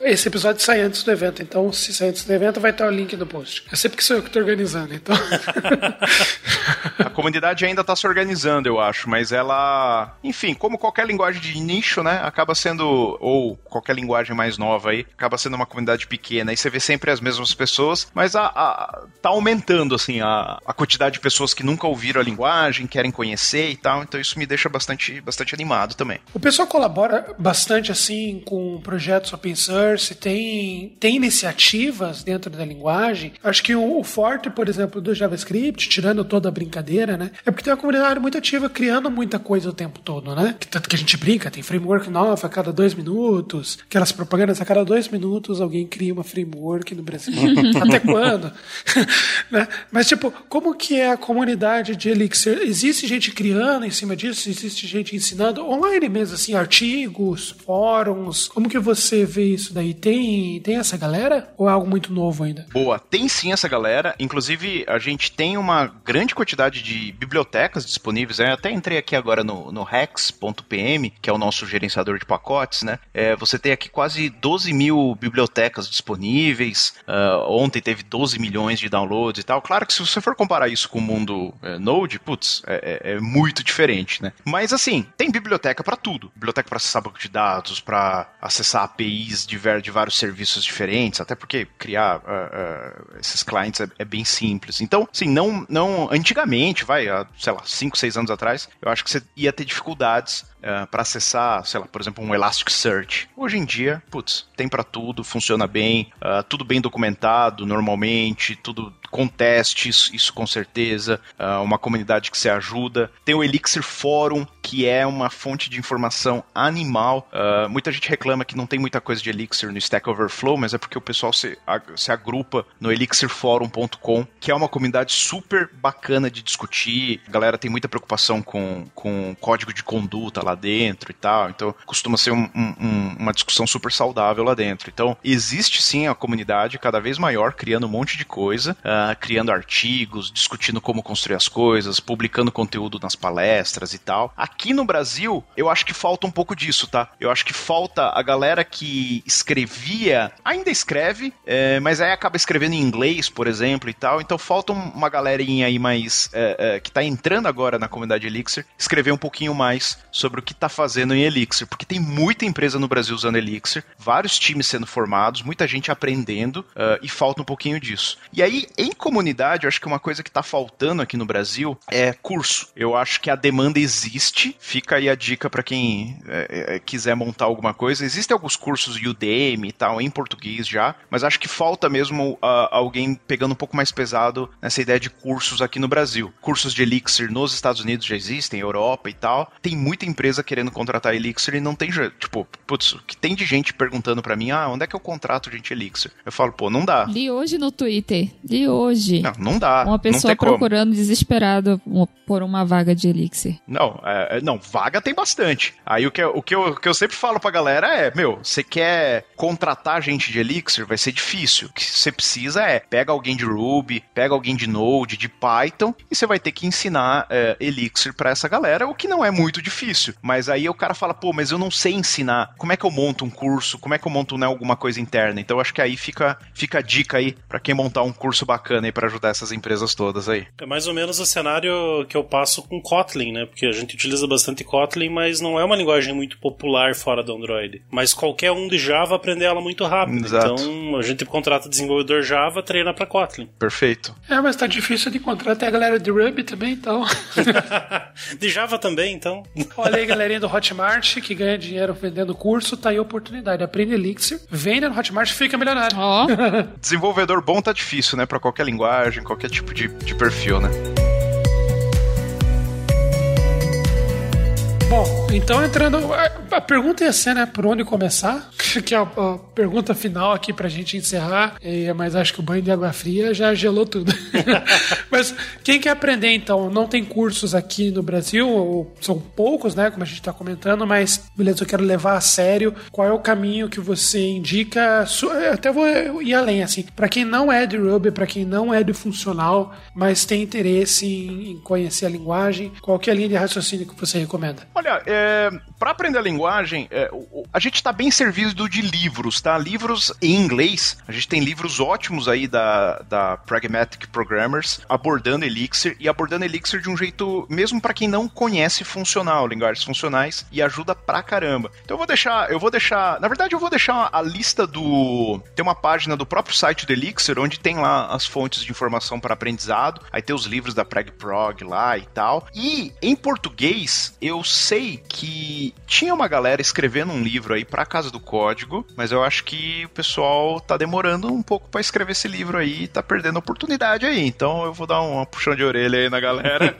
esse episódio sai antes do evento, então se sair antes do evento vai estar o link no post. É sempre que sou eu que estou organizando, então. a comunidade ainda está se organizando, eu acho, mas ela, enfim, como qualquer linguagem de nicho, né, acaba sendo, ou qualquer linguagem mais nova aí, acaba sendo uma comunidade pequena. E você vê sempre as mesmas pessoas, mas a, a tá aumentando, assim, a, a quantidade de pessoas que nunca ouviram a linguagem, querem conhecer e tal, então isso me deixa bastante, bastante animado também. O pessoal colabora bastante assim com projetos open source, tem, tem iniciativas dentro da linguagem. Acho que o, o forte, por exemplo, do JavaScript, tirando toda a brincadeira, né, é porque tem uma comunidade muito ativa criando muita coisa o tempo todo, né? Tanto que a gente brinca, tem framework nova a cada dois minutos, aquelas propagandas a cada dois minutos alguém cria uma framework no Brasil. Até quando? né? Mas, tipo, como que é a comunidade de Elixir? Existe gente criando em cima disso? Existe gente ensinando? Online mesmo, assim, artigos, fóruns? Como que você vê isso daí? Tem, tem essa galera? Ou é algo muito novo ainda? Boa, tem sim essa galera. Inclusive, a gente tem uma grande quantidade de bibliotecas disponíveis. Eu até entrei aqui agora no, no Rex.pm, que é o nosso gerenciador de pacotes, né? É, você tem aqui quase 12 mil bibliotecas disponíveis. Uh, ontem teve 12 milhões de downloads e tal. Claro que se você for comparar isso com o mundo é, Node, putz, é, é, é, muito diferente, né? Mas assim, tem biblioteca para tudo. Biblioteca para acessar banco de dados, para acessar APIs de, de, vários serviços diferentes, até porque criar uh, uh, esses clientes é, é, bem simples. Então, assim, não, não antigamente, vai, sei lá, 5, 6 anos atrás, eu acho que você ia ter dificuldades uh, para acessar, sei lá, por exemplo, um Elasticsearch. Hoje em dia, putz, tem para tudo, funciona bem, uh, tudo bem documentado normalmente, tudo com testes, isso com certeza, uh, uma comunidade que se ajuda. Tem o Elixir Forum, que é uma fonte de informação animal. Uh, muita gente reclama que não tem muita coisa de Elixir no Stack Overflow, mas é porque o pessoal se, se agrupa no elixirforum.com, que é uma comunidade super bacana de discutir. A galera tem muita preocupação com, com código de conduta lá dentro e tal, então costuma ser um, um, uma discussão super saudável lá dentro. Então, existe sim a comunidade cada vez maior, criando um monte de coisa. Uh, criando artigos, discutindo como construir as coisas, publicando conteúdo nas palestras e tal. Aqui no Brasil, eu acho que falta um pouco disso, tá? Eu acho que falta a galera que escrevia, ainda escreve, é, mas aí acaba escrevendo em inglês, por exemplo, e tal. Então falta uma galerinha aí mais é, é, que tá entrando agora na comunidade Elixir, escrever um pouquinho mais sobre o que tá fazendo em Elixir, porque tem muita empresa no Brasil usando Elixir, vários times sendo formados, muita gente aprendendo uh, e falta um pouquinho disso. E aí, em em comunidade, eu acho que uma coisa que está faltando aqui no Brasil é curso. Eu acho que a demanda existe. Fica aí a dica para quem é, é, quiser montar alguma coisa. Existem alguns cursos Udemy e tal, em português já, mas acho que falta mesmo uh, alguém pegando um pouco mais pesado nessa ideia de cursos aqui no Brasil. Cursos de Elixir nos Estados Unidos já existem, Europa e tal. Tem muita empresa querendo contratar Elixir e não tem, tipo, putz, que tem de gente perguntando para mim, ah, onde é que eu contrato gente Elixir? Eu falo, pô, não dá. Li hoje no Twitter. Li hoje. Não, não dá. Uma pessoa procurando como. desesperado por uma vaga de Elixir. Não, é, é, não, vaga tem bastante. Aí o que, o, que eu, o que eu sempre falo pra galera é, meu, você quer contratar gente de Elixir, vai ser difícil. O que você precisa é, pega alguém de Ruby, pega alguém de Node, de Python, e você vai ter que ensinar é, Elixir pra essa galera, o que não é muito difícil. Mas aí o cara fala, pô, mas eu não sei ensinar. Como é que eu monto um curso? Como é que eu monto né, alguma coisa interna? Então acho que aí fica, fica a dica aí para quem montar um curso bacana aí para ajudar essas empresas todas aí. É mais ou menos o cenário que eu passo com Kotlin, né? Porque a gente utiliza bastante Kotlin, mas não é uma linguagem muito popular fora do Android. Mas qualquer um de Java aprende ela muito rápido. Exato. Então a gente contrata desenvolvedor Java, treina para Kotlin. Perfeito. É, mas tá difícil de encontrar até a galera de Ruby também, então. de Java também, então. Olha aí, galerinha do Hotmart que ganha dinheiro vendendo curso, tá aí a oportunidade. Aprende Elixir, vende no Hotmart, fica milionário. Oh. Desenvolvedor bom tá difícil, né? Pra qualquer qualquer linguagem, qualquer tipo de, de perfil, né? Bom, então entrando. A pergunta ia ser, né? Por onde começar? Que é a, a pergunta final aqui pra gente encerrar. Mas acho que o banho de água fria já gelou tudo. mas quem quer aprender, então? Não tem cursos aqui no Brasil, são poucos, né? Como a gente tá comentando, mas beleza, eu quero levar a sério. Qual é o caminho que você indica? Até vou ir além, assim. Pra quem não é de Ruby, pra quem não é de funcional, mas tem interesse em conhecer a linguagem, qual é a linha de raciocínio que você recomenda? Olha, é, para aprender a linguagem, é, a gente está bem servido de livros, tá? Livros em inglês. A gente tem livros ótimos aí da, da Pragmatic Programmers abordando Elixir e abordando Elixir de um jeito, mesmo para quem não conhece funcional, linguagens funcionais, e ajuda pra caramba. Então eu vou deixar, eu vou deixar, na verdade eu vou deixar a lista do, tem uma página do próprio site do Elixir onde tem lá as fontes de informação para aprendizado. Aí tem os livros da PragProg lá e tal. E em português eu sei que tinha uma galera escrevendo um livro aí pra Casa do Código mas eu acho que o pessoal tá demorando um pouco para escrever esse livro aí, tá perdendo oportunidade aí. Então eu vou dar uma puxão de orelha aí na galera.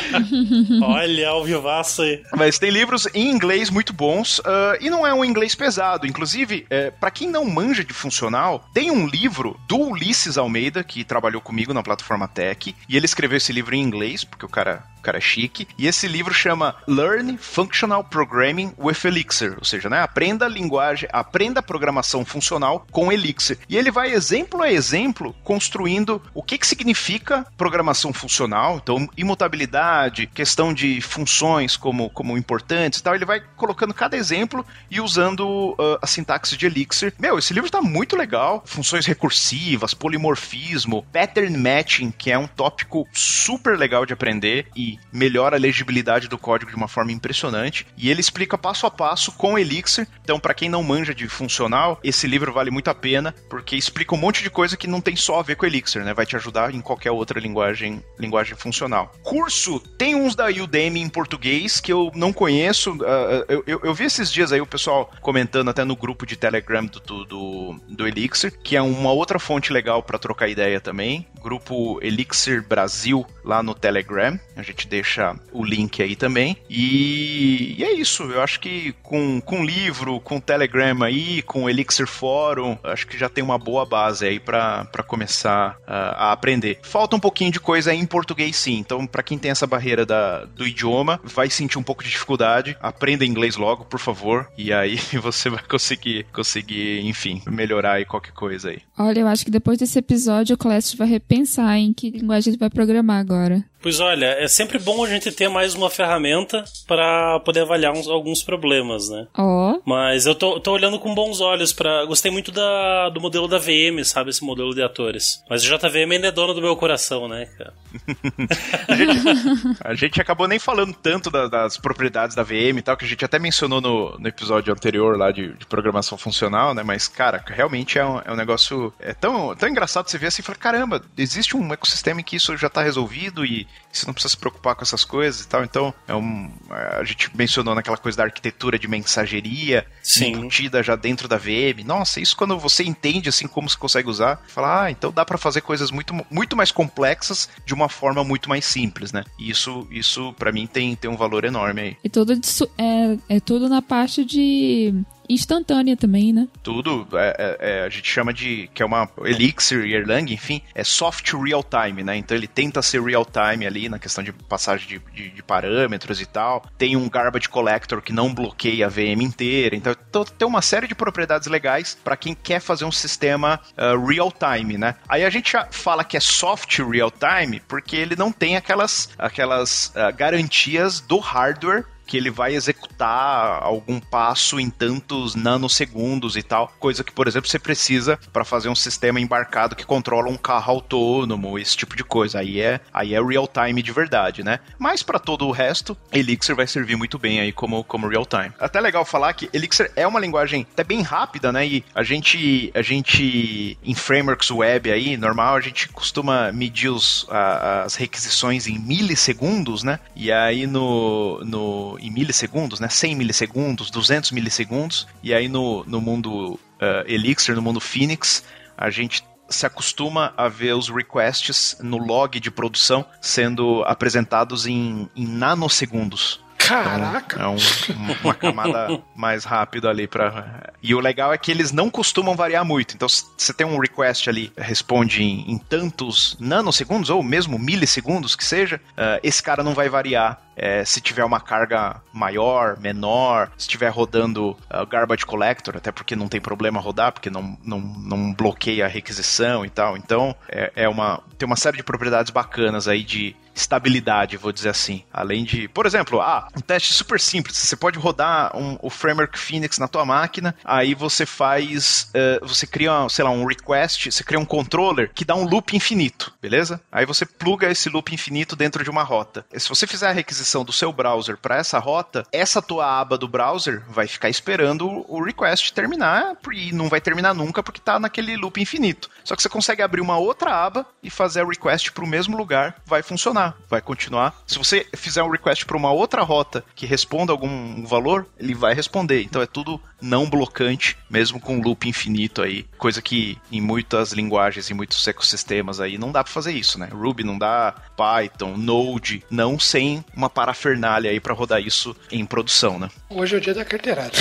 Olha, ao vivaço aí. Mas tem livros em inglês muito bons uh, e não é um inglês pesado. Inclusive, é, para quem não manja de funcional, tem um livro do Ulisses Almeida, que trabalhou comigo na plataforma Tech, e ele escreveu esse livro em inglês, porque o cara o cara é chique. E esse livro chama Learn Functional Programming with Elixir, ou seja, né, aprenda a linguagem, aprenda a programação funcional com Elixir. E ele vai exemplo a exemplo construindo o que que significa programação funcional, então imutabilidade, questão de funções como como importantes, e tal. Ele vai colocando cada exemplo e usando uh, a sintaxe de Elixir. Meu, esse livro está muito legal. Funções recursivas, polimorfismo, pattern matching, que é um tópico super legal de aprender e melhora a legibilidade do código de uma forma impressionante. E ele explica passo a passo com Elixir. Então, para quem não manja de funcional, esse livro vale muito a pena, porque explica um monte de coisa que não tem só a ver com Elixir, né? Vai te ajudar em qualquer outra linguagem, linguagem funcional. Curso, tem uns da Udemy em português que eu não conheço. Uh, eu, eu, eu, vi esses dias aí o pessoal comentando até no grupo de Telegram do, do, do Elixir, que é uma outra fonte legal para trocar ideia também. Grupo Elixir Brasil lá no Telegram. A gente deixa o link aí também. E, e é isso. Eu acho que com, com livro, com Telegram aí, com Elixir Forum, acho que já tem uma boa base aí para começar uh, a aprender. Falta um pouquinho de coisa em português, sim. Então, para quem tem essa barreira da, do idioma, vai sentir um pouco de dificuldade. Aprenda inglês logo, por favor. E aí você vai conseguir, conseguir, enfim, melhorar aí qualquer coisa aí. Olha, eu acho que depois desse episódio o Clash vai repensar em que linguagem ele vai programar agora. Pois olha, é sempre bom a gente ter mais uma ferramenta para poder avaliar uns, alguns problemas, né? Oh. Mas eu tô, tô olhando com bons olhos para Gostei muito da, do modelo da VM, sabe? Esse modelo de atores. Mas o JVM ainda é dono do meu coração, né, cara? a, gente, a, gente, acabou nem falando tanto da, das propriedades da VM e tal, que a gente até mencionou no, no episódio anterior lá de, de, programação funcional, né? Mas, cara, realmente é um, é um negócio. É tão, tão engraçado você ver assim e falar: caramba, existe um ecossistema em que isso já tá resolvido e você não precisa se preocupar com essas coisas e tal. Então, é um, a gente mencionou naquela coisa da arquitetura de mensageria Sim. embutida já dentro da VM. Nossa, isso quando você entende assim como se consegue usar, fala, ah, então dá para fazer coisas muito, muito mais complexas de uma forma muito mais simples, né? E isso, isso para mim tem, tem um valor enorme aí. E tudo é, é tudo na parte de instantânea também, né? Tudo, é, é, é, a gente chama de, que é uma Elixir e Erlang, enfim, é soft real time, né? Então ele tenta ser real time ali na questão de passagem de, de, de parâmetros e tal. Tem um garbage collector que não bloqueia a VM inteira. Então tem uma série de propriedades legais para quem quer fazer um sistema uh, real time, né? Aí a gente fala que é soft real time porque ele não tem aquelas, aquelas uh, garantias do hardware que ele vai executar algum passo em tantos nanosegundos e tal, coisa que, por exemplo, você precisa para fazer um sistema embarcado que controla um carro autônomo, esse tipo de coisa. Aí é, aí é real time de verdade, né? Mas para todo o resto, Elixir vai servir muito bem aí como, como real time. Até legal falar que Elixir é uma linguagem até bem rápida, né? E a gente, a gente em frameworks web aí, normal, a gente costuma medir os, a, as requisições em milissegundos, né? E aí no, no em milissegundos, né? 100 milissegundos, 200 milissegundos. E aí no, no mundo uh, Elixir, no mundo Phoenix, a gente se acostuma a ver os requests no log de produção sendo apresentados em, em nanosegundos. Caraca! Então, é um, uma camada mais rápida ali para. E o legal é que eles não costumam variar muito. Então, se você tem um request ali, responde em, em tantos nanosegundos ou mesmo milissegundos que seja, uh, esse cara não vai variar é, se tiver uma carga maior, menor, se estiver rodando uh, Garbage Collector, até porque não tem problema rodar, porque não, não, não bloqueia a requisição e tal. Então, é, é uma, tem uma série de propriedades bacanas aí de estabilidade, vou dizer assim. Além de, por exemplo, ah, um teste super simples. Você pode rodar um, o framework Phoenix na tua máquina, aí você faz, uh, você cria, sei lá, um request, você cria um controller que dá um loop infinito, beleza? Aí você pluga esse loop infinito dentro de uma rota. E se você fizer a requisição transição do seu browser para essa rota, essa tua aba do browser vai ficar esperando o request terminar e não vai terminar nunca porque tá naquele loop infinito. Só que você consegue abrir uma outra aba e fazer o request para o mesmo lugar, vai funcionar, vai continuar. Se você fizer um request para uma outra rota que responda algum valor, ele vai responder. Então é tudo não blocante, mesmo com loop infinito aí, coisa que em muitas linguagens e muitos ecossistemas aí não dá para fazer isso, né? Ruby não dá, Python, Node, não sem uma parafernália aí para rodar isso em produção, né? Hoje é o dia da carteirada.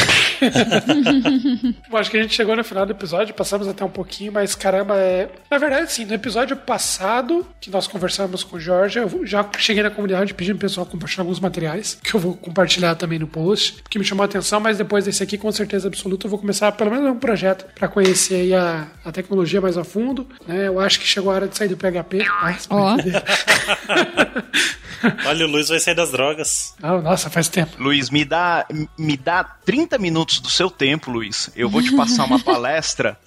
Eu acho que a gente chegou no final do episódio, passamos até um pouquinho, mas caramba, é. Na verdade, sim, no episódio passado, que nós conversamos com o Jorge, eu já cheguei na comunidade pedindo pro pessoal compartilhar alguns materiais, que eu vou compartilhar também no post, que me chamou a atenção, mas depois desse aqui, com certeza absoluta, eu vou começar pelo menos um projeto para conhecer aí a, a tecnologia mais a fundo. Né? Eu acho que chegou a hora de sair do PHP. Mas, Ó. Olha, o Luiz vai sair das drogas. Ah, nossa, faz tempo. Luiz, me dá, me dá 30 minutos do seu tempo, Luiz. Eu vou te passar uma palestra,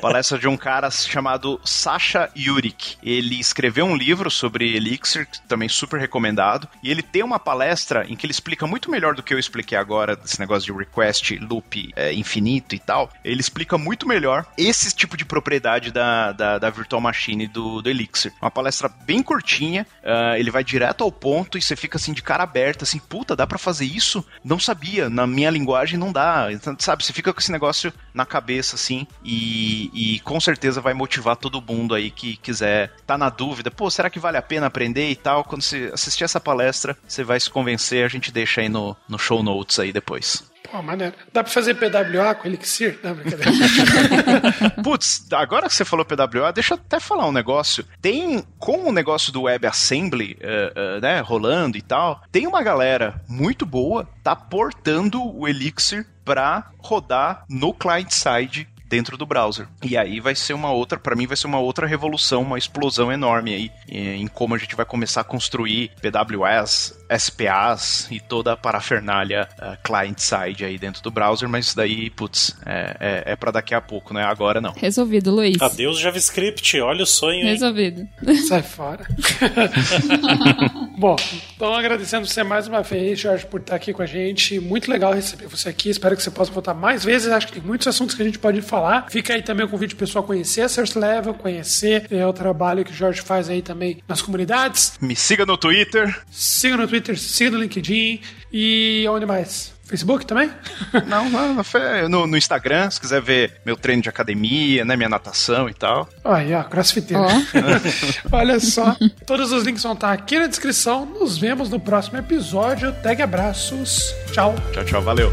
palestra de um cara chamado Sasha Yurik. Ele escreveu um livro sobre Elixir, também super recomendado, e ele tem uma palestra em que ele explica muito melhor do que eu expliquei agora, desse negócio de request, loop é, infinito e tal. Ele explica muito melhor esse tipo de propriedade da, da, da Virtual Machine do, do Elixir. Uma palestra bem curtinha, ah, ele vai direto ao ponto e você fica assim de cara aberta, assim, puta, dá pra fazer isso? Não sabia, na minha linguagem não dá. Então, sabe, você fica com esse negócio na cabeça, assim, e, e com certeza vai motivar todo mundo aí que quiser tá na dúvida, pô, será que vale a pena aprender e tal? Quando você assistir essa palestra, você vai se convencer, a gente deixa aí no, no show notes aí depois. Pô, maneiro. Dá pra fazer PWA com Elixir? Não. Putz, agora que você falou PWA, deixa eu até falar um negócio. Tem, com o negócio do WebAssembly, eh, eh, né, rolando e tal, tem uma galera muito boa, tá portando o Elixir pra rodar no client-side dentro do browser. E aí vai ser uma outra, para mim vai ser uma outra revolução, uma explosão enorme aí eh, em como a gente vai começar a construir PWS, SPAs e toda a parafernália eh, client-side aí dentro do browser, mas isso daí, putz, é, é, é para daqui a pouco, não é agora não. Resolvido, Luiz. Adeus JavaScript, olha o sonho, hein? Resolvido. Sai fora. Bom, então agradecendo você mais uma vez, Jorge, por estar aqui com a gente. Muito legal receber você aqui. Espero que você possa voltar mais vezes. Acho que tem muitos assuntos que a gente pode falar. Fica aí também o convite pro pessoal conhecer a Source Level, conhecer é, o trabalho que o Jorge faz aí também nas comunidades. Me siga no Twitter. Siga no Twitter, siga no LinkedIn e onde mais? Facebook também? Não, não, não foi- no, no Instagram, se quiser ver meu treino de academia, né, minha natação e tal. Aí, ó, crossfiteiro. Ó. Olha só. Todos os links vão estar aqui na descrição. Nos vemos no próximo episódio. Tag abraços. Tchau. Tchau, tchau, valeu.